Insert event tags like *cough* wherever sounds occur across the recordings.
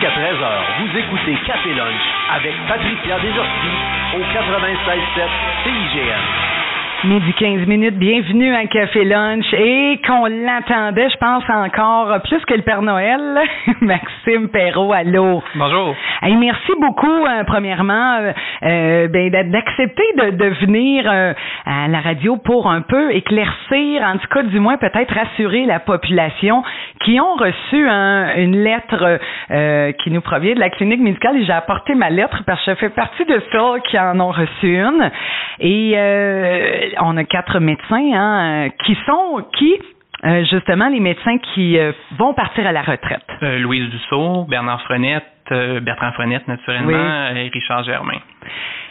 jusqu'à 13h, vous écoutez Café Lunch avec Patricia Desorties au 96.7 CIGN. Midi 15 minutes, bienvenue à Café Lunch et qu'on l'attendait, je pense encore plus que le Père Noël, *laughs* Maxime Perrault, allô. Bonjour. Hey, merci beaucoup, euh, premièrement, euh, euh ben, d'accepter de, de venir euh, à la radio pour un peu éclaircir, en tout cas du moins peut-être rassurer la population qui ont reçu une lettre qui nous provient de la clinique médicale et j'ai apporté ma lettre parce que je fais partie de ceux qui en ont reçu une. Et on a quatre médecins hein, qui sont qui? Euh, justement les médecins qui euh, vont partir à la retraite. Euh, Louise Dussault, Bernard Frenette, Bertrand Frenette naturellement, et Richard Germain.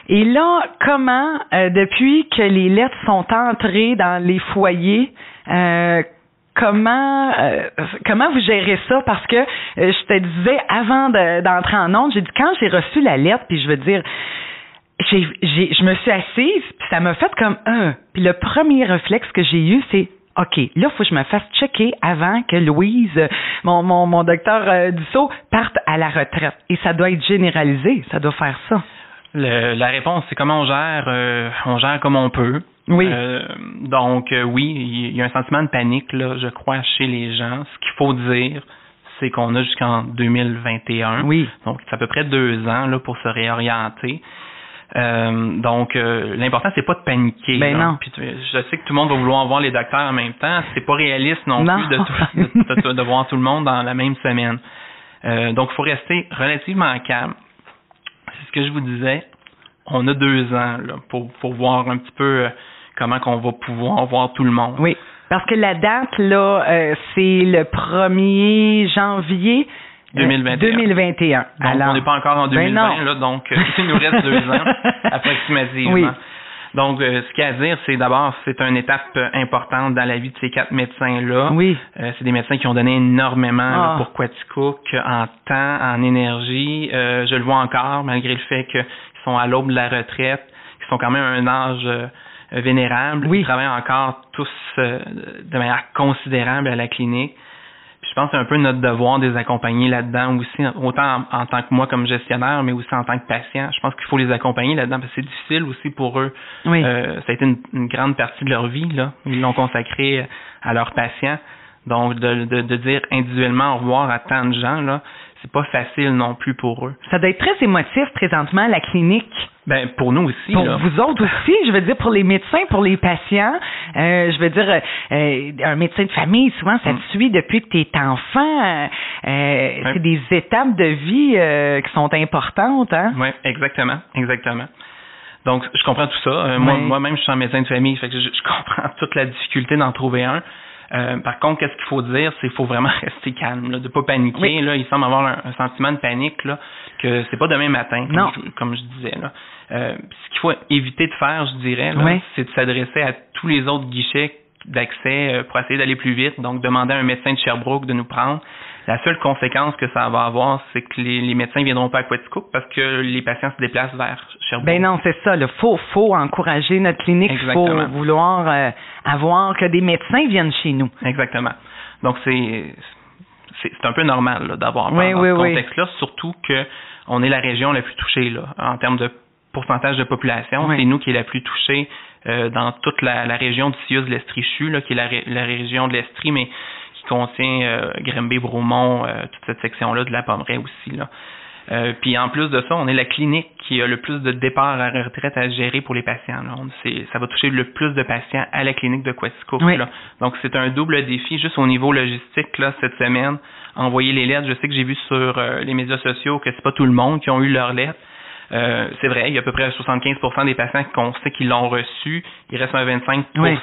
Et là, comment, depuis que les lettres sont entrées dans les foyers, comment comment vous gérez ça? Parce que je te disais avant d'entrer en onde, j'ai dit quand j'ai reçu la lettre puis je veux dire j'ai, j'ai, je me suis assise, puis ça m'a fait comme un. Puis le premier réflexe que j'ai eu, c'est OK, là, il faut que je me fasse checker avant que Louise, mon, mon, mon docteur euh, Dussault, parte à la retraite. Et ça doit être généralisé, ça doit faire ça. Le, la réponse, c'est comment on gère, euh, on gère comme on peut. Oui. Euh, donc, oui, il y a un sentiment de panique, là, je crois, chez les gens. Ce qu'il faut dire, c'est qu'on a jusqu'en 2021. Oui. Donc, c'est à peu près deux ans là, pour se réorienter. Euh, donc, euh, l'important, c'est pas de paniquer. Ben non. Puis, je sais que tout le monde va vouloir voir les docteurs en même temps. C'est pas réaliste non, plus de, de, de, voir tout le monde dans la même semaine. Euh, donc, il faut rester relativement calme. C'est ce que je vous disais. On a deux ans là, pour, pour voir un petit peu euh, comment qu'on va pouvoir voir tout le monde. Oui. Parce que la date, là, euh, c'est le 1er janvier. 2021. 2021. Donc, on n'est pas encore en 2020, ben là, donc euh, il nous reste deux ans *laughs* approximativement. Oui. Donc, euh, ce qu'il y a à dire, c'est d'abord, c'est une étape euh, importante dans la vie de ces quatre médecins-là. Oui. c'est des médecins qui ont donné énormément Ah. pour Quaticook en temps, en énergie. je le vois encore, malgré le fait qu'ils sont à l'aube de la retraite, qu'ils sont quand même à un âge vénérable. Oui. Ils travaillent encore tous de manière considérable à la clinique. Pense que c'est un peu notre devoir de les accompagner là-dedans aussi, autant en, en, tant que moi comme gestionnaire, mais aussi en tant que patient. Je pense qu'il faut les accompagner là-dedans parce que c'est difficile aussi pour eux. Oui. Euh, ça a été une, une, grande partie de leur vie, là. Ils l'ont consacré à leurs patients. Donc, de, de, de, dire individuellement au revoir à tant de gens, là, c'est pas facile non plus pour eux. Ça doit être très émotif présentement, la clinique. Ben, pour nous aussi. Pour là. vous autres aussi, je veux dire, pour les médecins, pour les patients. Euh, je veux dire, euh, un médecin de famille, souvent, ça te Mm. suit depuis que tu es enfant. Euh. C'est des étapes de vie euh, qui sont importantes. Hein? Oui, exactement, exactement. Donc, je comprends tout ça. Euh, moi, moi-même, je suis un médecin de famille, fait que je, je comprends toute la difficulté d'en trouver un. Euh, par contre, qu'est-ce qu'il faut dire, c'est qu'il faut vraiment *laughs* rester calme, là, de pas paniquer. Oui. Là, il semble avoir un, un sentiment de panique là, que c'est pas demain matin, comme, Non. je, comme je disais. Là. Euh, ce qu'il faut éviter de faire, je dirais, Oui. c'est de s'adresser à tous les autres guichets d'accès euh, pour essayer d'aller plus vite. Donc, demander à un médecin de Sherbrooke de nous prendre. La seule conséquence que ça va avoir, c'est que les, les médecins viendront pas à Quaticook parce que les patients se déplacent vers Sherbrooke. Ben non, c'est ça. Il faut, faut encourager notre clinique. Il faut vouloir euh, avoir que des médecins viennent chez nous. Exactement. Donc c'est c'est un peu normal d'avoir Oui, dans oui, ce oui. contexte-là, surtout que on est la région la plus touchée là, en termes de pourcentage de population. C'est nous qui est la plus touchée euh, dans toute la, la région de Sius-Lestrichu, là, qui est la, la région de l'Estrie, mais qui contient euh, Grimby, Bromont, euh, toute cette section-là de la Pommeraye aussi. Là. Euh, puis en plus de ça, on est la clinique qui a le plus de départs à la retraite à gérer pour les patients. Là. Ça va toucher le plus de patients à la clinique de. Oui. là. Donc c'est un double défi juste au niveau logistique là cette semaine. Envoyer les lettres, je sais que j'ai vu sur euh, les médias sociaux que c'est pas tout le monde qui ont eu leurs lettres. Euh, c'est vrai, il y a à peu près 75% des patients qu'on sait qu'ils l'ont reçu. Il reste un 25%. Oui.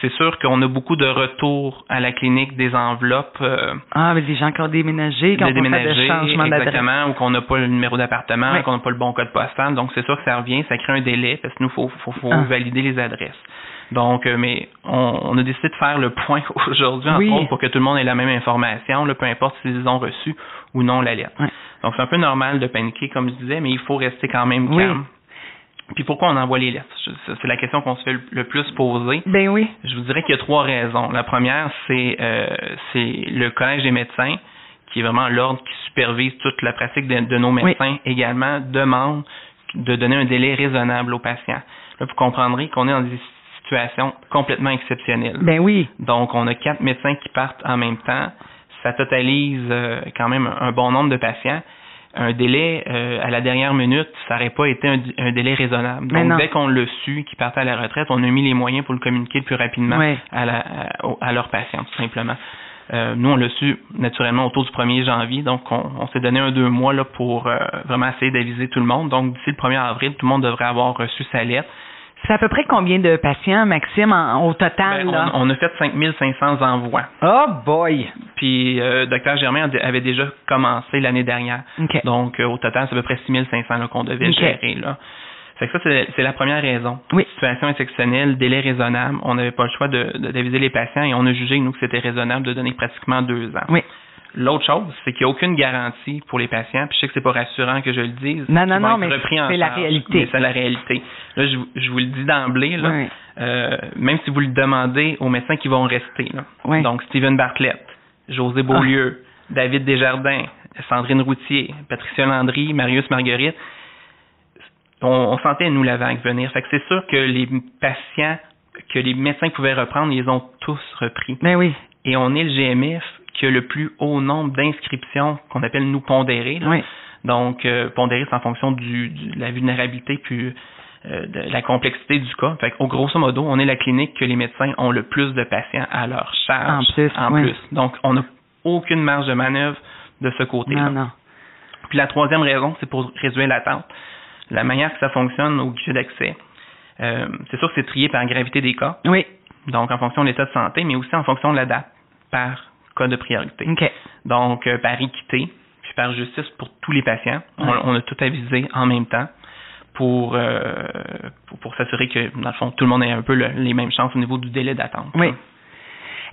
C'est sûr qu'on a beaucoup de retours à la clinique des enveloppes. euh, Ah, mais des gens qui ont déménagé, qui ont de pas fait de déménager, changement d'adresse. exactement, ou qu'on n'a pas le numéro d'appartement, Oui. qu'on n'a pas le bon code postal. Donc, c'est sûr que ça revient, ça crée un délai, parce que nous, faut, faut, faut Ah. valider les adresses. Donc, euh, mais on, on a décidé de faire le point *laughs* aujourd'hui, Oui. pour que tout le monde ait la même information, là, peu importe s'ils ont reçu ou non la lettre. Oui. Donc, c'est un peu normal de paniquer, comme je disais, mais il faut rester quand même Oui. calme. Puis pourquoi on envoie les lettres? C'est la question qu'on se fait le, plus poser. Ben oui. Je vous dirais qu'il y a trois raisons. La première, c'est euh, le collège des médecins, qui est vraiment l'ordre qui supervise toute la pratique de, nos médecins également, demande de donner un délai raisonnable aux patients. Là, vous comprendrez qu'on est dans des situations complètement exceptionnelles. Ben oui. Donc, on a quatre médecins qui partent en même temps. Ça totalise euh, quand même un bon nombre de patients un délai euh, à la dernière minute, ça n'aurait pas été un, délai raisonnable. Donc, dès qu'on l'a su, qu'ils partaient à la retraite, on a mis les moyens pour le communiquer le plus rapidement à, la, à, leurs patients, tout simplement. Euh, nous, on l'a su naturellement autour du 1er janvier, donc on, s'est donné un deux mois là, pour euh, vraiment essayer d'aviser tout le monde. Donc, d'ici le 1er avril, tout le monde devrait avoir reçu sa lettre. C'est à peu près combien de patients, Maxime, au total? Ben, on, a fait 5500 envois. Oh boy! Puis, euh, Dr Germain avait déjà commencé l'année dernière. Donc, euh, au total, c'est à peu près 6500 qu'on devait gérer. Là. Fait que ça, c'est la première raison. Oui. Situation exceptionnelle, délai raisonnable. On n'avait pas le choix d'aviser de, les patients et on a jugé, nous, que c'était raisonnable de donner pratiquement deux ans. Oui. L'autre chose, c'est qu'il n'y a aucune garantie pour les patients. Puis je sais que c'est pas rassurant que je le dise. Non, non, non, mais c'est la réalité. Mais c'est la réalité. Là, je, je vous le dis d'emblée, là, euh, même si vous le demandez aux médecins qui vont rester. Là. Donc, Stephen Bartlett, José Beaulieu, ah. David Desjardins, Sandrine Routier, Patricia Landry, Marius Marguerite, on, on sentait, nous, la vague venir. Fait que c'est sûr que les patients que les médecins pouvaient reprendre, ils ont tous repris. Mais ben oui. Et on est le GMF qui a le plus haut nombre d'inscriptions qu'on appelle nous pondérées. Donc, euh, c'est en fonction du, de la vulnérabilité puis euh, de la complexité du cas. Fait au grosso modo, on est la clinique que les médecins ont le plus de patients à leur charge. En plus. En plus. Donc, on n'a aucune marge de manœuvre de ce côté-là. Non, non. Puis la troisième raison, c'est pour réduire l'attente. La manière que ça fonctionne au guichet d'accès, euh, c'est sûr que c'est trié par gravité des cas. Oui. Donc, en fonction de l'état de santé, mais aussi en fonction de la date, par cas de priorité. Donc, euh, par équité, puis par justice pour tous les patients, on, a tout avisé en même temps pour, euh, pour, s'assurer que, dans le fond, tout le monde ait un peu les mêmes chances au niveau du délai d'attente. Oui.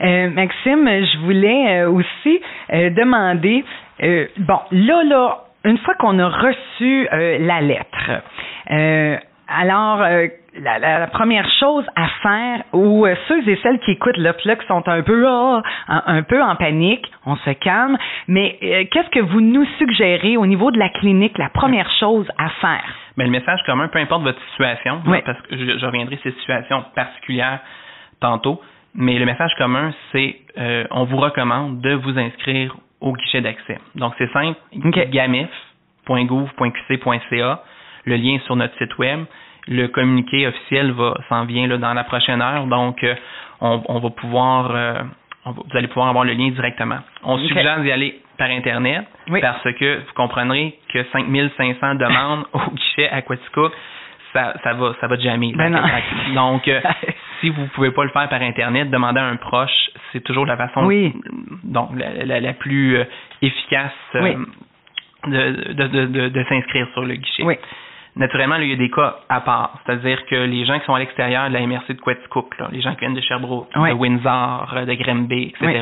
Euh, Maxime, je voulais aussi demander, bon, là, là, une fois qu'on a reçu la lettre, alors, la, première chose à faire, ou euh, ceux et celles qui écoutent le sont un peu ah, un, peu en panique, on se calme, mais euh, qu'est-ce que vous nous suggérez au niveau de la clinique, la première chose à faire? Mais le message commun, peu importe votre situation, parce que je, reviendrai sur ces situations particulières tantôt, mais le message commun, c'est euh, on vous recommande de vous inscrire au guichet d'accès. Donc c'est simple, okay. gamif.gouv.qc.ca, le lien sur notre site web. Le communiqué officiel va s'en vient là, dans la prochaine heure, donc euh, on, on, va pouvoir euh, vous allez pouvoir avoir le lien directement. On suggère d'y aller par Internet parce que vous comprendrez que 5500 demandes *laughs* au guichet Aquatica, ça, ça va ça va jamais. Ben donc euh, *laughs* si vous pouvez pas le faire par Internet, demandez à un proche, c'est toujours la façon donc la, la, plus efficace de, de, de, de s'inscrire sur le guichet. Naturellement, il y a des cas à part. C'est-à-dire que les gens qui sont à l'extérieur de la MRC de Quetzcook, les gens qui viennent de Sherbrooke, de Windsor, de Granby, etc.,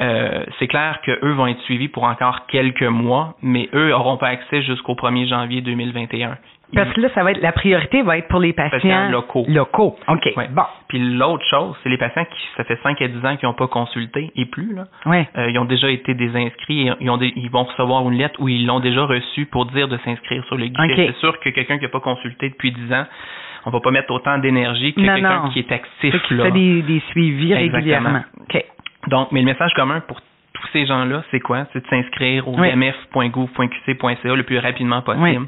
euh, c'est clair qu'eux vont être suivis pour encore quelques mois, mais eux n'auront pas accès jusqu'au 1er janvier 2021. Parce que là, ça va être la priorité va être pour les patients, locaux. Locaux. OK. Bon. Puis l'autre chose, c'est les patients qui, ça fait 5 à 10 ans qui n'ont pas consulté et plus, là. Euh, ils ont déjà été désinscrits et ils, ont ils vont recevoir une lettre où ils l'ont déjà reçu pour dire de s'inscrire sur le guichet. C'est sûr que quelqu'un qui n'a pas consulté depuis 10 ans, on va pas mettre autant d'énergie que quelqu'un qui est actif, qui fait des, des suivis régulièrement. OK. Donc, mais le message commun pour tous ces gens-là, c'est quoi? C'est de s'inscrire au oui. mf.gouv.qc.ca le plus rapidement possible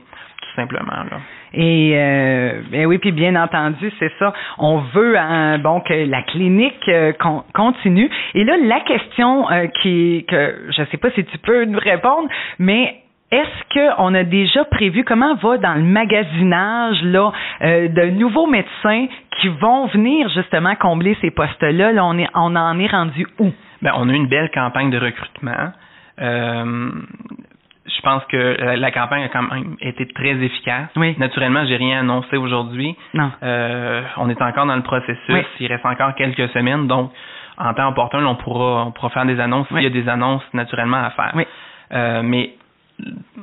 simplement. Là. Et euh, ben oui, puis bien entendu, c'est ça. On veut hein, bon que la clinique euh, continue. Et là, la question euh, qui que je sais pas si tu peux nous répondre, mais est-ce qu'on a déjà prévu comment va dans le magasinage là de nouveaux médecins qui vont venir justement combler ces postes-là? Là, on est on en est rendu où? Ben, on a eu une belle campagne de recrutement. Euh, je pense que la, campagne a quand même été très efficace. Oui. Naturellement, j'ai rien annoncé aujourd'hui. Non. Euh, on est encore dans le processus. Il reste encore quelques semaines, donc en temps opportun, on pourra, on pourra faire des annonces s'il y a des annonces naturellement à faire. Oui. Euh, mais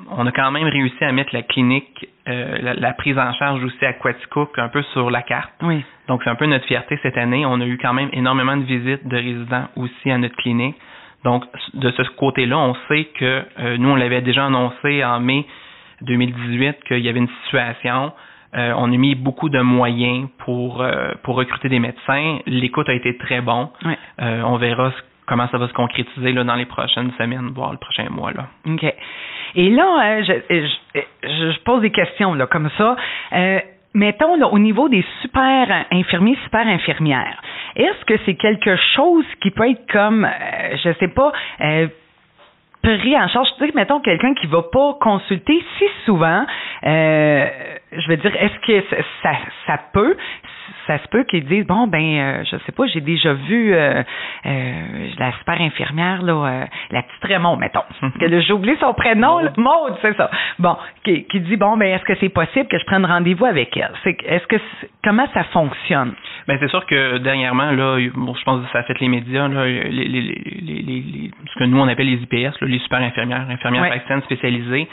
on a quand même réussi à mettre la clinique, euh, la, prise en charge aussi à Quaticook un peu sur la carte. Oui. Donc c'est un peu notre fierté cette année. On a eu quand même énormément de visites de résidents aussi à notre clinique. Donc, de ce côté-là, on sait que nous, on l'avait déjà annoncé en mai 2018 qu'il y avait une situation. on a mis beaucoup de moyens pour pour recruter des médecins. L'écoute a été très bon. on verra comment ça va se concrétiser là, dans les prochaines semaines, voire le prochain mois. Là. OK. Et là, euh, je, je, pose des questions là, comme ça. Mettons, là, au niveau des super infirmiers, super infirmières, est-ce que c'est quelque chose qui peut être comme, euh, je sais pas, euh, pris en charge? Tu sais, mettons, quelqu'un qui va pas consulter si souvent, euh, je veux dire, est-ce que ça, ça peut ça se peut qu'ils disent bon ben euh, je sais pas j'ai déjà vu euh, euh, la super infirmière là euh, la petite Raymond mettons. *laughs* Que j'ai oublié son prénom Maude, c'est ça. Bon qui, qui, dit bon ben est-ce que c'est possible que je prenne rendez-vous avec elle? C'est est-ce que comment ça fonctionne? Ben c'est sûr que dernièrement là bon, je pense que ça a fait les médias là les, les, les, que nous on appelle les IPS là, les super infirmières infirmières ouais. spécialisées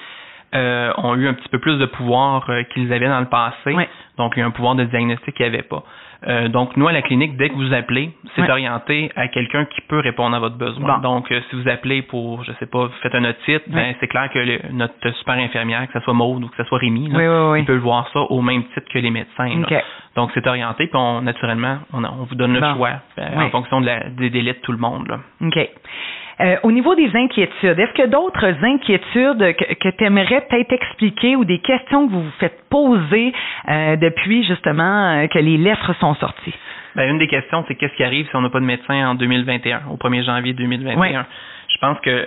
euh, ont eu un petit peu plus de pouvoir euh, qu'ils avaient dans le passé. Donc, il y a un pouvoir de diagnostic qu'ils n'avaient pas. Euh, donc, nous, à la clinique, dès que vous appelez, c'est orienté à quelqu'un qui peut répondre à votre besoin. Donc, si vous appelez pour, je sais pas, vous faites un otite, ben, c'est clair que notre super infirmière, que ce soit Maude ou que ce soit Rémi, il peut voir ça au même titre que les médecins. Donc, c'est orienté, puis on, naturellement, on, on vous donne le choix en fonction de la, des délais de tout le monde. Là. OK. Euh, au niveau des inquiétudes, est-ce que d'autres inquiétudes que, tu aimerais peut-être expliquer ou des questions que vous vous faites poser euh, depuis justement euh, que les lettres sont sorties? Ben, une des questions, c'est qu'est-ce qui arrive si on n'a pas de médecin en 2021, au 1er janvier 2021? Je pense que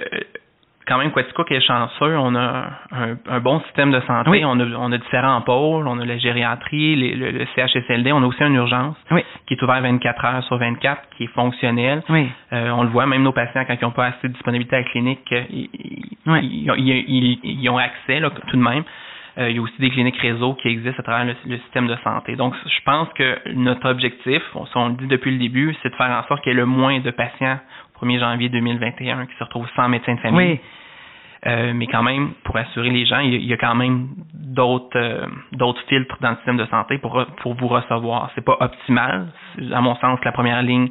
quand même qui est chanceux. On a un, bon système de santé. On, a, on, a, différents pôles. On a la gériatrie, le, CHSLD. On a aussi une urgence qui est ouverte 24 heures sur 24, qui est fonctionnelle. Euh, on le voit, même nos patients, quand ils n'ont pas assez de disponibilité à la clinique, ils, ils, ont accès là, tout de même. Euh, il y a aussi des cliniques réseau qui existent à travers le, système de santé. Donc, je pense que notre objectif, on, le dit depuis le début, c'est de faire en sorte qu'il y ait le moins de patients 1er janvier 2021 qui se retrouvent sans médecin de famille. Euh, mais quand même, pour assurer les gens, il y a, quand même d'autres euh, d'autres filtres dans le système de santé pour pour vous recevoir. C'est pas optimal. À mon sens, la première ligne,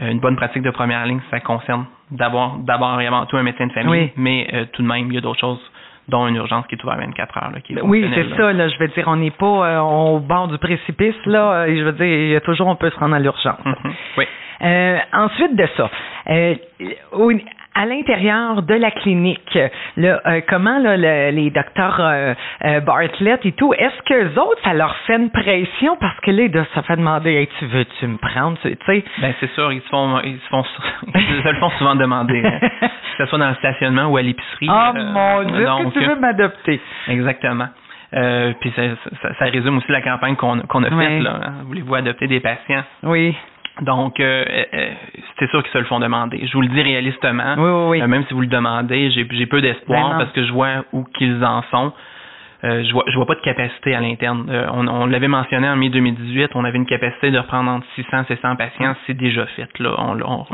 euh, une bonne pratique de première ligne, ça concerne d'abord d'abord et avant tout un médecin de famille, mais tout de même, il y a d'autres choses dont une urgence qui est ouverte 24 heures. Là, qui oui, c'est ça. Là, je veux dire, on n'est pas au bord du précipice. Là, je veux dire, il y a toujours, on peut se rendre à l'urgence. Mm-hmm. Oui. ensuite de ça, à l'intérieur de la clinique, là, euh, comment là, les docteurs euh, euh, Bartlett et tout, est-ce que autres, ça leur fait une pression? Parce que là, ça fait demander, hey, tu veux tu me prendre, tu sais Ben c'est sûr, ils se font, ils se font, *laughs* ils se le font souvent demander, hein. *laughs* que ce soit dans le stationnement ou à l'épicerie. Oh mon Dieu, que tu veux m'adopter? Exactement. puis ça, ça, résume aussi la campagne qu'on a faite. Là. Voulez-vous adopter des patients? Oui. Donc, euh, euh, c'est sûr qu'ils se le font demander. Je vous le dis réalistement. Oui, oui, euh, même si vous le demandez, j'ai, j'ai peu d'espoir ben parce que je vois où qu'ils en sont. Je vois, je vois pas de capacité à l'interne. on, on l'avait mentionné en mai 2018, on avait une capacité de reprendre entre 600 et 700 patients. C'est déjà fait. Là, on,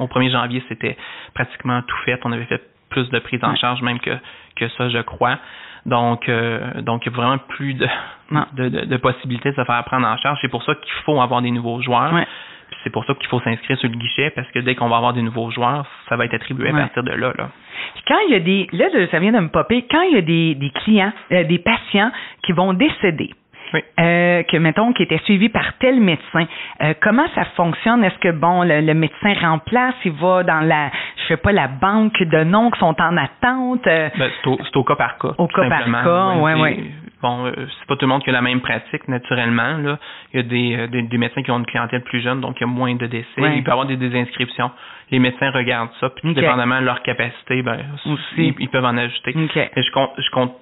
au 1er janvier, c'était pratiquement tout fait. On avait fait plus de prise en charge même que que ça, je crois. Donc, euh, donc il n'y a vraiment plus de, de, de, possibilités de se faire prendre en charge. C'est pour ça qu'il faut avoir des nouveaux joueurs. C'est pour ça qu'il faut s'inscrire sur le guichet parce que dès qu'on va avoir des nouveaux joueurs, ça va être attribué à partir de là. là. quand il y a des, là, ça vient de me popper, quand il y a des, des clients, euh, des patients qui vont décéder, oui. Euh, que mettons qui était suivi par tel médecin. Euh, comment ça fonctionne? Est-ce que bon le, médecin remplace, il va dans la je sais pas la banque de noms qui sont en attente euh? ben, c'est, au, cas par cas. Au cas par cas, oui, oui. Bon, c'est pas tout le monde qui a la même pratique naturellement. Là, il y a des, des, médecins qui ont une clientèle plus jeune, donc il y a moins de décès. Il peut y avoir des désinscriptions. Les médecins regardent ça, puis dépendamment de leur capacité, ben, Aussi. Ils, peuvent en ajouter. Mais je compte, je compte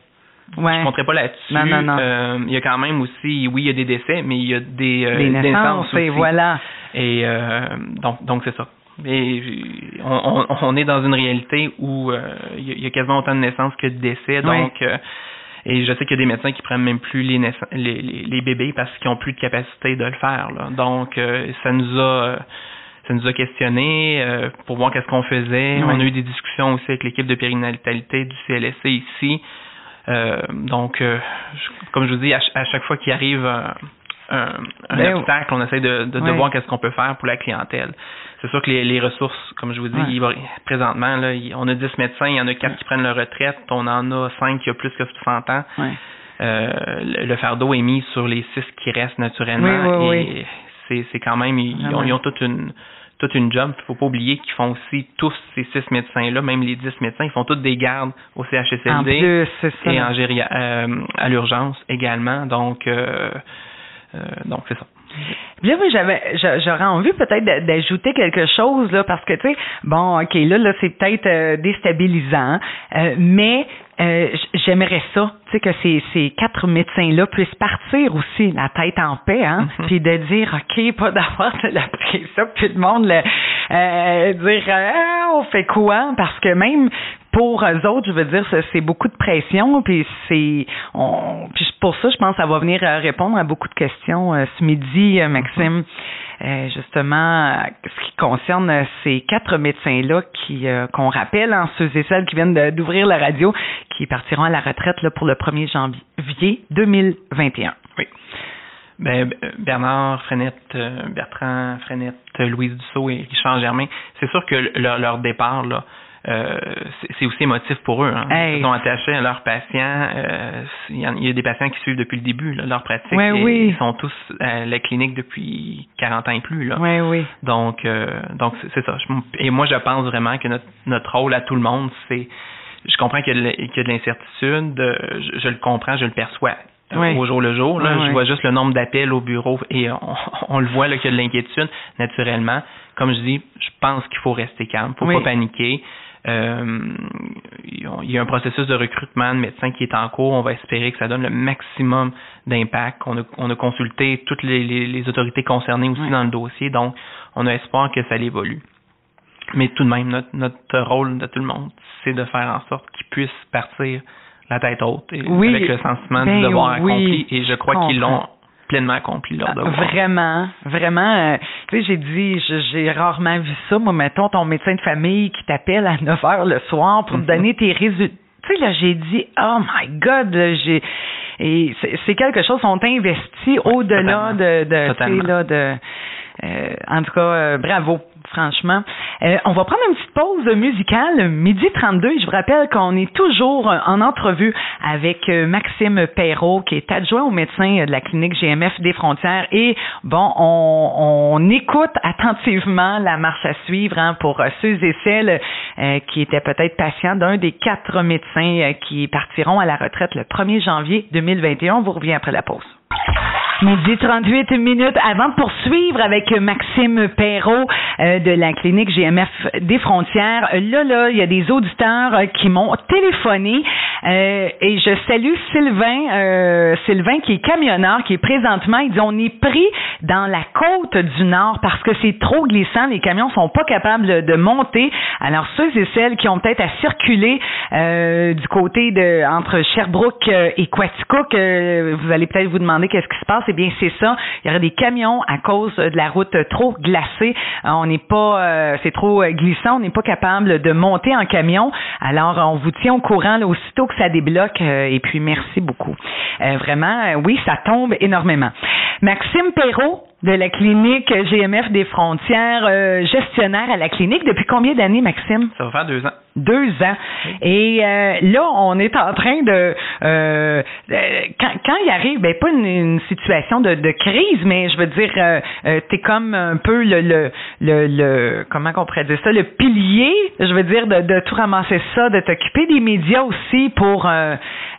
Ouais. Je ne compterai pas là-dessus. Non, non, non. Euh, il y a quand même aussi, oui, il y a des décès, mais il y a des, euh, des naissances, aussi. voilà. Et euh, donc, donc c'est ça. Et on, on, on, est dans une réalité où euh, il y a quasiment autant de naissances que de décès. Donc, euh, et je sais qu'il y a des médecins qui prennent même plus les, les, les, bébés parce qu'ils n'ont plus de capacité de le faire. Là. Donc, ça nous a ça nous a questionné pour voir qu'est-ce qu'on faisait. On a eu des discussions aussi avec l'équipe de périnatalité du CLSC ici. Euh, donc, euh, comme je vous dis, à, chaque fois qu'il arrive un, Ben, obstacle. On essaie de, de, de voir qu'est-ce qu'on peut faire pour la clientèle. C'est sûr que les, les ressources, comme je vous dis, Ouais. il va- présentement, là, il- on a 10 médecins, il y en a 4 qui prennent leur retraite, on en a 5 qui ont plus que 60 ans. Ouais. Euh, le, le fardeau est mis sur les 6 qui restent naturellement. Oui, oui, et c'est, c'est quand même, ils, ont, ils ont toute une toute une job. Il faut pas oublier qu'ils font aussi tous ces six médecins-là, même les 10 médecins, ils font tous des gardes au CHSLD En plus, c'est ça. et en géria- euh, à l'urgence également. Donc, euh, euh, donc c'est ça. Là, oui, j'avais, j'a- j'aurais envie peut-être d'a- d'ajouter quelque chose là, parce que tu sais, bon, ok, là, là, c'est peut-être euh, déstabilisant, euh, mais euh, j'aimerais ça, tu sais, que ces, ces quatre médecins-là puissent partir aussi la tête en paix, hein, Mhm. puis de dire, ok, pas d'avoir de la pression, puis le monde, le- euh, dire, ah, on fait quoi, parce que même pour eux autres, je veux dire, c'est- beaucoup de pression, puis c'est, on, puis pour ça, je pense, que ça va venir euh, répondre à beaucoup de questions euh, ce midi, Maxime. Euh, justement, euh, ce qui concerne ces quatre médecins-là qui euh, qu'on rappelle, hein, ceux et celles qui viennent d'ouvrir la radio, qui partiront à la retraite pour le 1er janvier 2021. Oui. Ben, Bernard Frenette, euh, Bertrand Frenette, Louise Dussault et Richard Germain, c'est sûr que le- leur, leur départ, là, euh, c'est- aussi émotif pour eux. Hein. Hey. Ils sont attachés à leurs patients. euh, il, y a des patients qui suivent depuis le début là, leur pratique. Ouais, et oui. Ils sont tous à la clinique depuis 40 ans et plus. Là. Oui, oui. Donc, euh, donc c'est ça. Et moi, je pense vraiment que notre, notre rôle à tout le monde, c'est, je comprends qu'il y a de, qu'il y a de l'incertitude, euh, je, je le comprends, je le perçois Oui. au jour le jour. Là, Oui, je oui. vois juste le nombre d'appels au bureau et on, *laughs* on le voit là qu'il y a de l'inquiétude naturellement. Comme je dis, je pense qu'il faut rester calme, faut pas paniquer. Euh, il y a un processus de recrutement de médecins qui est en cours. On va espérer que ça donne le maximum d'impact. On a, on a consulté toutes les, les- les autorités concernées aussi Oui. dans le dossier, donc on a espoir que ça évolue. Mais tout de même, notre, notre rôle de tout le monde, c'est de faire en sorte qu'ils puissent partir la tête haute et Oui. avec le sentiment Ben du devoir oui. accompli. Et je crois qu'ils l'ont pleinement accompli leur devoir. Vraiment, vraiment. euh, tu sais, j'ai dit, j'ai rarement vu ça. Moi, mettons ton médecin de famille qui t'appelle à 9 heures le soir pour te Mhm. donner tes résultats. Tu sais, là, j'ai dit, oh my God, j'ai. Et c'est quelque chose, sont investis au-delà totalement. de, de tu sais, Totalement. là, de. Euh, en tout cas, euh, bravo, franchement. Euh, on va prendre une petite pause musicale, midi 32. Et je vous rappelle qu'on est toujours en entrevue avec euh, Maxime Perrault, qui est adjoint au médecin de la clinique GMF des frontières. Et bon, on, on écoute attentivement la marche à suivre hein, pour euh, ceux et celles qui étaient peut-être patients d'un des quatre médecins qui partiront à la retraite le 1er janvier 2021. On vous revient après la pause. Midi 38 minutes avant de poursuivre avec Maxime Perrault euh, de la clinique GMF des frontières. Là, là, il y a des auditeurs euh, qui m'ont téléphoné euh, et je salue Sylvain, euh, Sylvain qui est camionneur, qui est présentement, il dit on est pris dans la côte du Nord parce que c'est trop glissant, les camions sont pas capables de, monter. Alors ceux et celles qui ont peut-être à circuler euh, du côté de entre Sherbrooke euh, et Quaticook, euh, vous allez peut-être vous demander qu'est-ce qui se passe. Eh bien, c'est ça. Il y aurait des camions à cause de la route trop glacée. On n'est pas, c'est trop glissant. On n'est pas capable de monter en camion. Alors, on vous tient au courant là, aussitôt que ça débloque. euh, et puis, merci beaucoup. Euh, vraiment, euh, oui, ça tombe énormément. Maxime Perrault de la clinique GMF des frontières, euh, gestionnaire à la clinique. Depuis combien d'années, Maxime? Ça va faire deux ans. deux ans. Et euh, là, on est en train de, euh, euh, quand, quand il arrive, ben pas une, une situation de, de crise, mais je veux dire, t'es comme un peu le, le, le, le- comment qu'on pourrait dire ça, le pilier, je veux dire, de, de tout ramasser ça, de t'occuper des médias aussi pour.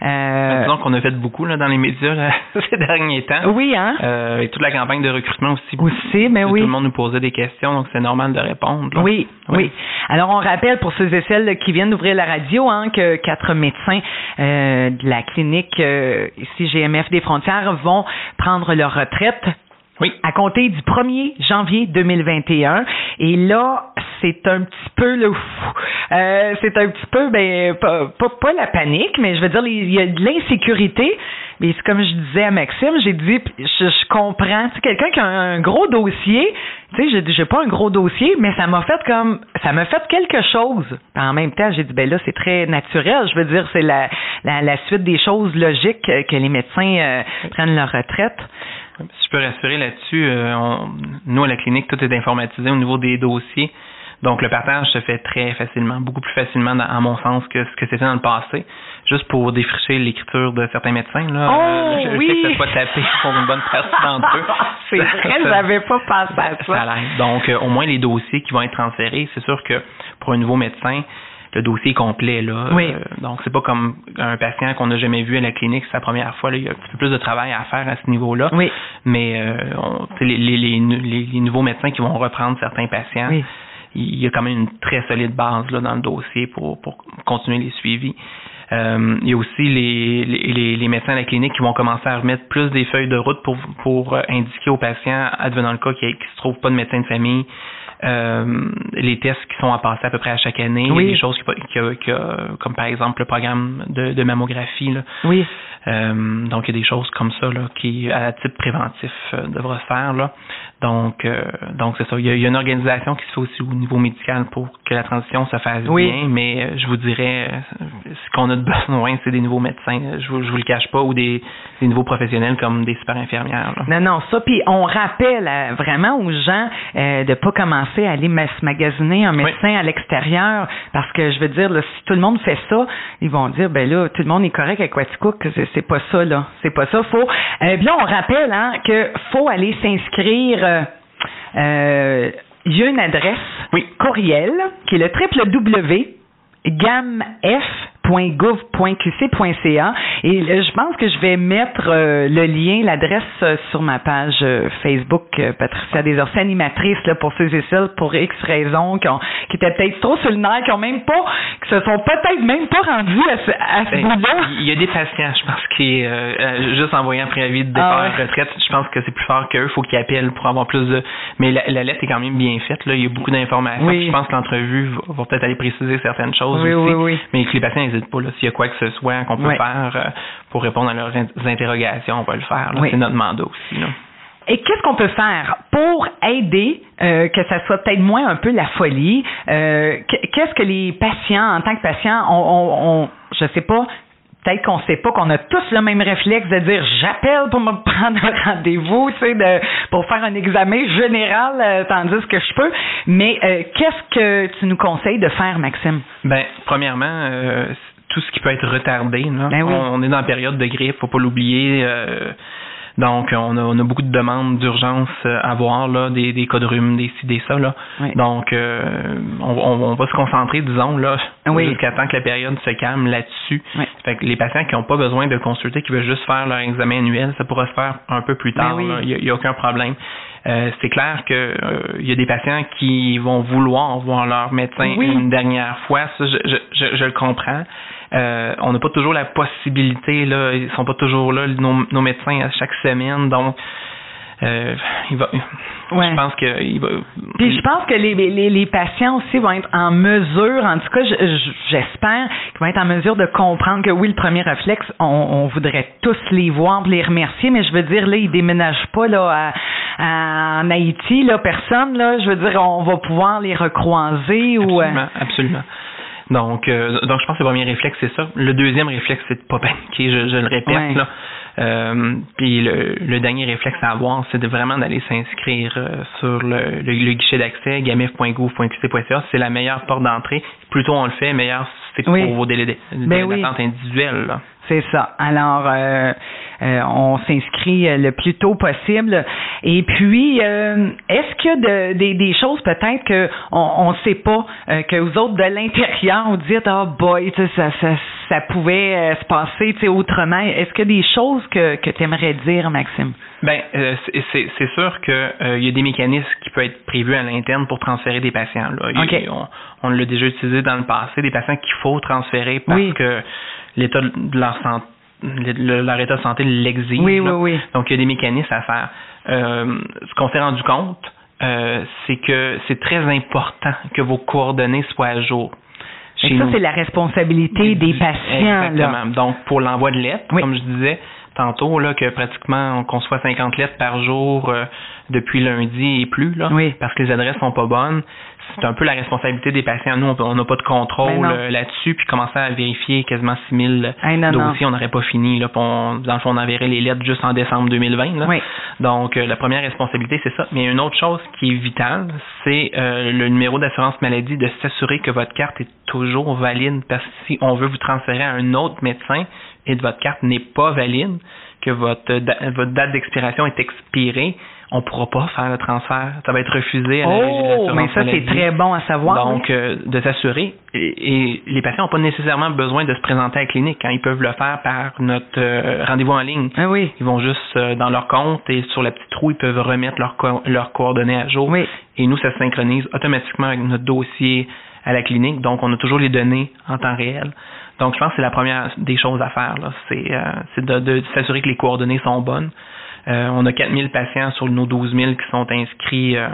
Disons qu'on a fait beaucoup là, dans les médias là, *laughs* ces derniers temps. oui, hein? Et toute la campagne de recrutement aussi. Aussi, mais oui. Tout le monde nous posait des questions, donc c'est normal de répondre. là. Oui, oui. Alors, on rappelle pour ceux et celles qui viennent d'ouvrir la radio hein, que quatre médecins euh, de la clinique euh, ici GMF des frontières vont prendre leur retraite Oui. à compter du 1er janvier 2021. Et là, c'est un petit peu le euh, c'est un petit peu ben pas, pas, pas la panique, mais je veux dire il y a de l'insécurité. Mais c'est comme je disais à Maxime, j'ai dit je, je comprends, tu sais quelqu'un qui a un gros dossier, tu sais j'ai j'ai pas un gros dossier, mais ça m'a fait comme ça m'a fait quelque chose. Puis en même temps, j'ai dit ben là c'est très naturel, je veux dire c'est la, la la suite des choses logiques que les médecins euh, prennent leur retraite. Si je peux rassurer là-dessus, euh, nous, à la clinique, tout est informatisé au niveau des dossiers. Donc, le partage se fait très facilement, beaucoup plus facilement, à mon sens, que ce que c'était dans le passé. Juste pour défricher l'écriture de certains médecins, là. Oh, je, oui. sais que ça soit tapé pour une bonne partie d'entre eux. *laughs* C'est vrai, j'avais pas pensé à ça. ça Donc, euh, au moins, les dossiers qui vont être transférés, c'est sûr que pour un nouveau médecin, le dossier est complet là. Oui. Euh, donc c'est pas comme un patient qu'on n'a jamais vu à la clinique, c'est la première fois. Là, il y a un petit peu plus de travail à faire à ce niveau-là. Oui. Mais euh, on, les, les, les, les, nouveaux médecins qui vont reprendre certains patients, oui. il y a quand même une très solide base là dans le dossier pour, pour continuer les suivis. Euh, il y a aussi les, les, les, médecins à la clinique qui vont commencer à remettre plus des feuilles de route pour, pour indiquer aux patients, advenant le cas qu'il ne se trouve pas de médecin de famille, euh, les tests qui sont à passer à peu près à chaque année. Oui. Il y a des choses qui, qui, qui, comme par exemple le programme de, de mammographie. Là. Oui. Euh, donc il y a des choses comme ça là, qui, à titre préventif, euh, devraient se faire. Là. Donc, euh, donc c'est ça. Il y, a, il y, a, une organisation qui se fait aussi au niveau médical pour que la transition se fasse oui. bien, mais euh, je vous dirais, euh, ce qu'on a de *laughs* besoin, c'est des nouveaux médecins. Je vous, je vous le cache pas, ou des, des nouveaux professionnels comme des super infirmières. Là. Non, non, ça. Puis on rappelle vraiment aux gens euh, de pas commencer à aller se magasiner un médecin oui. à l'extérieur, parce que je veux dire, là, si tout le monde fait ça, ils vont dire, ben là, tout le monde est correct avec Quaticook, c'est pas ça là, c'est pas ça. Faut. Euh, bien, on rappelle hein, que faut aller s'inscrire. Euh, il y a une adresse oui. courriel qui est le www.gamf.gouv.qc.ca et je pense que je vais mettre euh, le lien, l'adresse euh, sur ma page euh, Facebook Patricia Desorcé, animatrice là, pour ceux et celles pour X raisons qui, ont, qui étaient peut-être trop sur le nerf, qui ont même pas, qui se sont peut-être même pas rendus à ce, à ce ben. Il y a des patients, je pense qui euh, juste en voyant préavis de départ ah, retraite, je pense que c'est plus fort qu'eux, faut qu'ils appellent pour avoir plus de. Mais la, la, lettre est quand même bien faite là, il y a beaucoup d'informations. Oui. Je pense que l'entrevue va, va peut-être aller préciser certaines choses oui, aussi. Oui, oui. Mais que les patients n'hésitent pas là, s'il y a quoi que ce soit qu'on peut faire euh, pour répondre à leurs interrogations, on va le faire. Oui. C'est notre mandat aussi. Là. Et qu'est-ce qu'on peut faire pour aider euh, que ça soit peut-être moins un peu la folie? Euh, qu'est-ce que les patients, en tant que patients, on, on, on je sais pas, peut-être qu'on sait pas qu'on a tous le même réflexe de dire j'appelle pour me *laughs* prendre un rendez-vous, tu sais, de, pour faire un examen général, euh, tandis que je peux. Mais euh, qu'est-ce que tu nous conseilles de faire, Maxime? Ben, premièrement, euh, tout ce qui peut être retardé. Là. Ben oui. on, on, est dans la période de grippe, faut pas l'oublier. Euh, donc, on a, on a, beaucoup de demandes d'urgence à voir, là, des, des cas de rhume, des ci, des ça. Là. Oui. Donc, euh, on, on, va se concentrer, disons, là, oui. jusqu'à temps que la période se calme là-dessus. Oui. Fait que les patients qui n'ont pas besoin de consulter, qui veulent juste faire leur examen annuel, ça pourra se faire un peu plus tard. Ben Il n'y a, a, aucun problème. Euh, c'est clair que euh, il y a des patients qui vont vouloir voir leur médecin une dernière fois. Ça, je, je, je, je le comprends. Euh, on n'a pas toujours la possibilité, là, ils sont pas toujours là, nos, nos médecins à chaque semaine, donc euh, il va, ouais. je pense que il va. Puis je pense que les, les, les, patients aussi vont être en mesure, en tout cas, j'espère qu'ils vont être en mesure de comprendre que oui, le premier réflexe, on, on voudrait tous les voir, les remercier, mais je veux dire là, ils déménagent pas là à, à, en Haïti, là, personne là. Je veux dire, on va pouvoir les recroiser absolument, ou. Absolument. Donc, euh, donc je pense que le premier réflexe, c'est ça. Le deuxième réflexe, c'est de pas paniquer, je, je le répète. Ouais. Là. Euh, puis le, le, dernier réflexe à avoir, c'est de vraiment d'aller s'inscrire euh, sur le, le, le guichet d'accès, gamif.gouv.qc.ca. C'est la meilleure porte d'entrée. Plus tôt on le fait, meilleur c'est oui. pour vos délais ben d'attente oui. individuels. Là. C'est ça. Alors, euh, euh, on s'inscrit le plus tôt possible. Et puis, euh, est-ce qu'il y a de, des, des choses peut-être que on ne sait pas, euh, que vous autres de l'intérieur, vous dites, ah oh boy, ça, ça, ça pouvait euh, se passer autrement. Est-ce qu'il y a des choses que, que tu aimerais dire, Maxime? Ben, euh, c'est sûr que euh, il y a des mécanismes qui peuvent être prévus à l'interne pour transférer des patients. Là. Okay. On, on l'a déjà utilisé dans le passé, des patients qu'il faut transférer parce oui. que l'état de leur santé leur état de santé l'exige. Oui, oui, oui. Donc, il y a des mécanismes à faire. Euh, ce qu'on s'est rendu compte, euh, c'est que c'est très important que vos coordonnées soient à jour. Et ça, c'est la responsabilité des patients. Exactement. Là. Donc, pour l'envoi de lettres, oui. comme je disais tantôt, là, que pratiquement on conçoit 50 lettres par jour euh, depuis lundi et plus, là, oui. parce que les adresses sont pas bonnes, c'est un peu la responsabilité des patients. Nous, on n'a pas de contrôle Ben euh, là-dessus, puis commencer à vérifier quasiment 6000 Hey, non, non. dossiers, on n'aurait pas fini. Là, on- dans le fond, on enverrait les lettres juste en décembre 2020. Là. Oui. Donc, euh, la première responsabilité, c'est ça. Mais une autre chose qui est vitale, c'est euh, le numéro d'assurance maladie de s'assurer que votre carte est toujours valide, parce que si on veut vous transférer à un autre médecin et que votre carte n'est pas valide, que votre, da- votre date d'expiration est expirée, on pourra pas faire le transfert. Ça va être refusé à la Oh, mais ça, c'est très bon à savoir. Donc, euh, de s'assurer. Et, et les patients n'ont pas nécessairement besoin de se présenter à la clinique. hein. Ils peuvent le faire par notre euh, rendez-vous en ligne. Ah oui. Ils vont juste euh, dans leur compte et sur la petite roue, ils peuvent remettre leurs co- leurs coordonnées à jour. Oui. Et nous, ça se synchronise automatiquement avec notre dossier à la clinique. Donc, on a toujours les données en temps réel. Donc, je pense que c'est la première des choses à faire. euh, c'est de, de s'assurer que les coordonnées sont bonnes. Euh, on a 4000 patients sur nos 12 000 qui sont inscrits euh,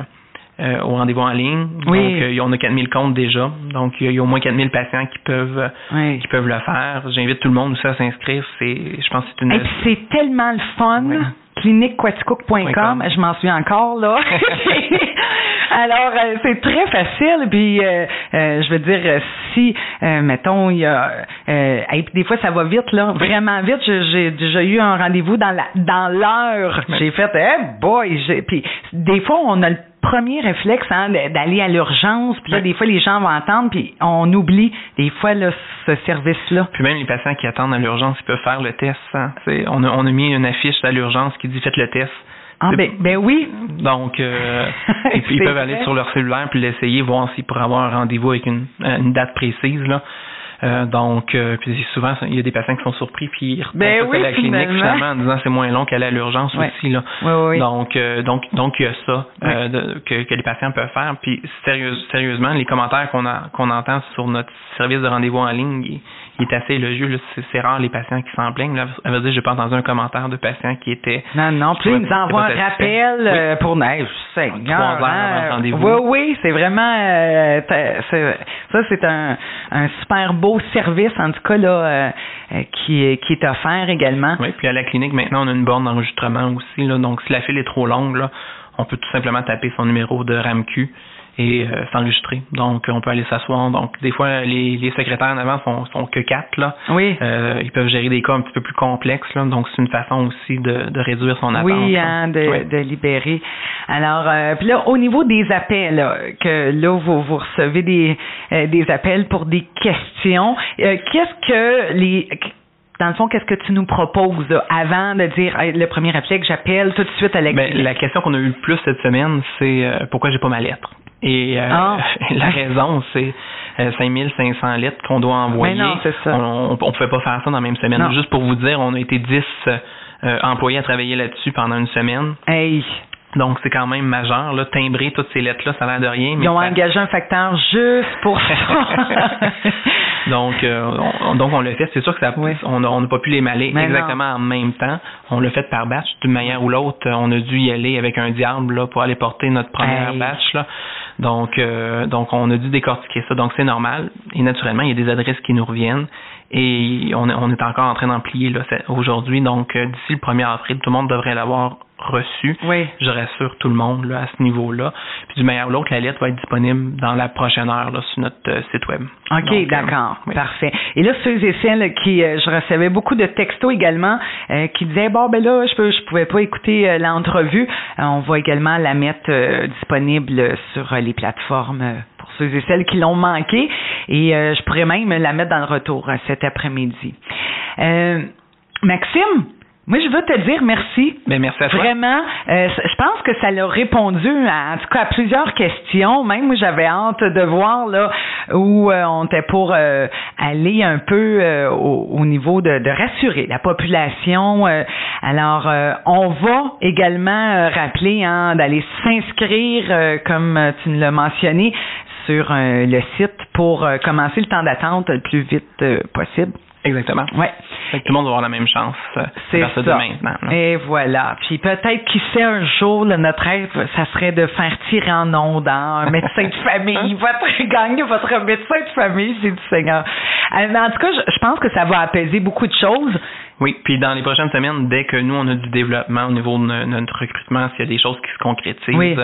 euh, au rendez-vous en ligne. Oui. Donc, euh, on a 4000 comptes déjà. Donc, il y a- il y a au moins 4000 patients qui peuvent Oui. qui peuvent le faire. J'invite tout le monde aussi à s'inscrire. C'est, je pense que c'est une Et puis c'est tellement le fun. Cliniquequaticook.com, Com. je m'en souviens encore là. *laughs* *laughs* Alors euh, c'est très facile puis euh, euh, je veux dire euh, si euh, mettons il y a euh, et puis des fois ça va vite là, vraiment vite, j'ai déjà eu un rendez-vous dans la dans l'heure. J'ai fait eh boy, j'ai- puis des fois on a le premier réflexe hein, d'aller à l'urgence, puis là des fois les gens vont attendre puis on oublie des fois là ce service là. Puis même les patients qui attendent à l'urgence, ils peuvent faire le test. hein. On, a, on a mis une affiche à l'urgence qui dit faites le test. Ah ben ben oui. Donc, euh, *laughs* ils, peuvent aller sur leur cellulaire puis l'essayer, voir s'ils pourraient avoir un rendez-vous avec une, une date précise. Là. Euh, donc, euh, puis souvent, il y a des patients qui sont surpris puis ils retournent Ben oui, à la clinique finalement. finalement en disant c'est moins long qu'aller à l'urgence Ouais. aussi. Là. Oui, oui. Donc, euh, donc, donc, il y a ça euh, de- que, que les patients peuvent faire. Puis, sérieuse- sérieusement, les commentaires qu'on a, qu'on entend sur notre service de rendez-vous en ligne, il, il est assez élogieux. C'est, c'est rare les patients qui s'en plaignent. Là. À dire, j'ai pas entendu un commentaire de patient qui était Non, non, puis ils nous envoient un c'est rappel euh, pour neige. Trois heures hein. Oui, oui, c'est vraiment euh, c'est- ça, c'est un, un super beau service, en tout cas, là, euh, euh, qui, qui est offert également. Oui, puis à la clinique, maintenant, on a une borne d'enregistrement aussi. Là, donc, si la file est trop longue, là, on peut tout simplement taper son numéro de RAMQ et euh, s'enregistrer. Donc, on peut aller s'asseoir. Donc, des fois, les, les secrétaires en avant sont, sont que quatre. Là. Oui. Euh, ils peuvent gérer des cas un petit peu plus complexes. Là, donc, c'est une façon aussi de, de réduire son attente. Oui, hein, de, de libérer. Alors, euh, puis là, au niveau des appels, là, que là, vous, vous recevez des, euh, des appels pour des questions, qu'est-ce que les... Dans le fond, qu'est-ce que tu nous proposes là, avant de dire Hey, le premier réflexe, j'appelle tout de suite à la Ben, la question qu'on a eu le plus cette semaine, c'est euh, pourquoi j'ai pas ma lettre? Et euh, Ah. *laughs* la raison, c'est euh, 5500 lettres qu'on doit envoyer. Mais non, c'est ça. On ne pouvait pas faire ça dans la même semaine. Non. Juste pour vous dire, on a été 10 euh, employés à travailler là-dessus pendant une semaine. Hey, Donc, c'est quand même majeur. Là, timbrer toutes ces lettres-là, ça a l'air de rien. Mais ils ont ça- engagé un facteur juste pour ça. *laughs* donc, euh, on, donc on l'a fait. C'est sûr que ça, Oui. on n'a pas pu les maler Mais exactement en même temps. On l'a fait par batch. D'une manière ou l'autre, on a dû y aller avec un diable là, pour aller porter notre première Hey. batch. Là. Donc, euh, donc, on a dû décortiquer ça. Donc, c'est normal. Et naturellement, il y a des adresses qui nous reviennent. Et on, est- on est encore en train d'en plier aujourd'hui. Donc, euh, d'ici le 1er avril, tout le monde devrait l'avoir reçu. oui. Je rassure tout le monde là, à ce niveau-là. Puis du meilleur ou l'autre, la lettre va être disponible dans la prochaine heure là, sur notre euh, site web. OK, euh, d'accord. oui. Parfait. Et là, ceux et celles qui, euh, je recevais beaucoup de textos également qui disaient, bon, ben là, je peux, je pouvais pas écouter l'entrevue. On va également la mettre disponible sur les plateformes ceux et celles qui l'ont manqué. Et euh, je pourrais même la mettre dans le retour euh, cet après-midi. Euh, Maxime, moi, je veux te dire merci. Ben, merci à toi. Vraiment, euh, je pense que ça l'a répondu à, en tout cas à plusieurs questions. Même moi, j'avais hâte de voir là où euh, on était pour euh, aller un peu au, au niveau de, de rassurer la population. Alors, on va également rappeler hein, d'aller s'inscrire, comme tu nous l'as mentionné, sur euh, le site pour euh, commencer le temps d'attente le plus vite euh, possible. Exactement. Ouais. Fait que tout le monde va avoir la même chance C'est ça. de maintenant. là. Et voilà. Puis peut-être qui sait un jour, là, notre rêve, ça serait de faire tirer en ondes hein, un médecin de famille, *laughs* votre gagner votre médecin de famille, c'est du Seigneur. Mais en tout cas, je, pense que ça va apaiser beaucoup de choses. Oui, puis dans les prochaines semaines, dès que nous, on a du développement au niveau de no- notre recrutement, s'il y a des choses qui se concrétisent, Oui.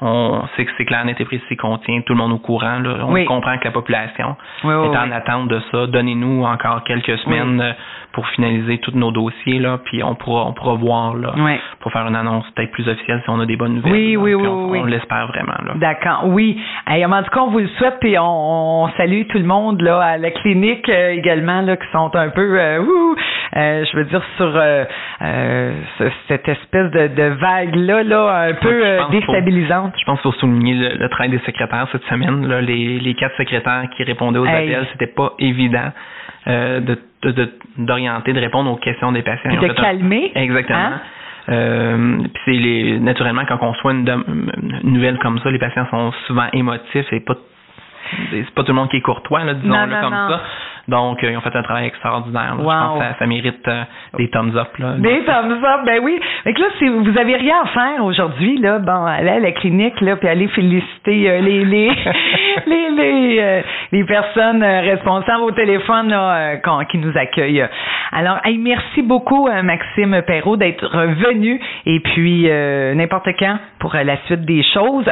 On sait que c'est clair, net et précis qu'on tient tout le monde au courant. Là. On Oui. comprend que la population Oui, oui, est en attente de ça. Donnez-nous encore quelques semaines euh, pour finaliser tous nos dossiers, là, puis on pourra, on pourra voir là, Oui. pour faire une annonce peut-être plus officielle si on a des bonnes nouvelles. Oui, là. oui, oui, on, l'espère vraiment. D'accord, oui. Hey, en tout cas, on vous le souhaite, puis on, on salue tout le monde là à la clinique euh, également là qui sont un peu, euh, ouh, euh, je veux dire sur euh, euh, ce- cette espèce de, de vague là un peu je euh, déstabilisante. Je pense qu'il faut souligner le, le travail des secrétaires cette semaine. Là, les, les quatre secrétaires qui répondaient aux Hey. appels, c'était pas évident de d'orienter, de, répondre aux questions des patients. Ont de un- calmer. Exactement. Hein? Euh, puis c'est les naturellement quand on reçoit une, une nouvelle comme ça, les patients sont souvent émotifs et pas c'est pas tout le monde qui est courtois, là, disons-le comme non. ça. Donc, euh, ils ont fait un travail extraordinaire. là. Je pense que ça, ça mérite euh, des thumbs up. Là. Des thumbs up, ben oui. Que là, si vous avez rien à faire aujourd'hui, là, bon, allez à la clinique, là, puis allez féliciter euh, les les *laughs* les les, les personnes responsables au téléphone là, qui nous accueillent. Alors, hey, merci beaucoup, Maxime Perrault, d'être revenu. Et puis, n'importe quand pour la suite des choses.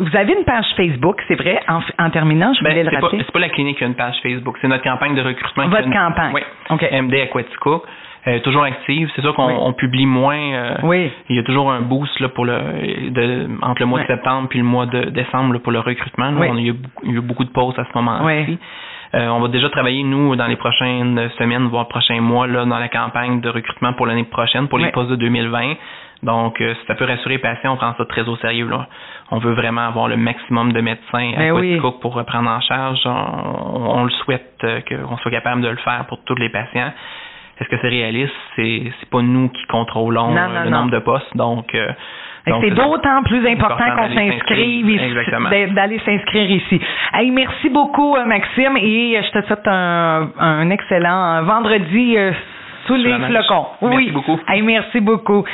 Vous avez une page Facebook, c'est vrai. En, en terminant, je Ben, voulais le c'est pas, rappeler. c'est pas la clinique qui a une page Facebook, c'est notre campagne de recrutement. Votre une- campagne. Oui. OK. MD Aquatico. Euh, toujours active. C'est sûr qu'on Oui. on publie moins. euh, Oui. Il y a toujours un boost là, pour le de, entre le mois de septembre puis le mois de décembre là, pour le recrutement. là. Oui. On a eu, beaucoup- il y a eu beaucoup de pauses à ce moment-ci. Oui. Euh, on va déjà travailler, nous, dans les prochaines semaines, voire prochains mois, là, dans la campagne de recrutement pour l'année prochaine, pour les postes de 2020. Donc, euh, si ça peut rassurer les patients, on prend ça très au sérieux. Là. On veut vraiment avoir le maximum de médecins à Ben oui. Quaticook pour prendre en charge. On, on le souhaite euh, qu'on soit capable de le faire pour tous les patients. Est-ce que c'est réaliste? C'est c'est pas nous qui contrôlons Non, euh, non, le non. nombre de postes. Donc, euh, donc, c'est d'autant plus important important qu'on s'inscrive ici, d'a- d'aller s'inscrire ici. Hey, merci beaucoup, Maxime, et je te souhaite un, un excellent vendredi sous les flocons. Merci oui. beaucoup. Hey, merci beaucoup.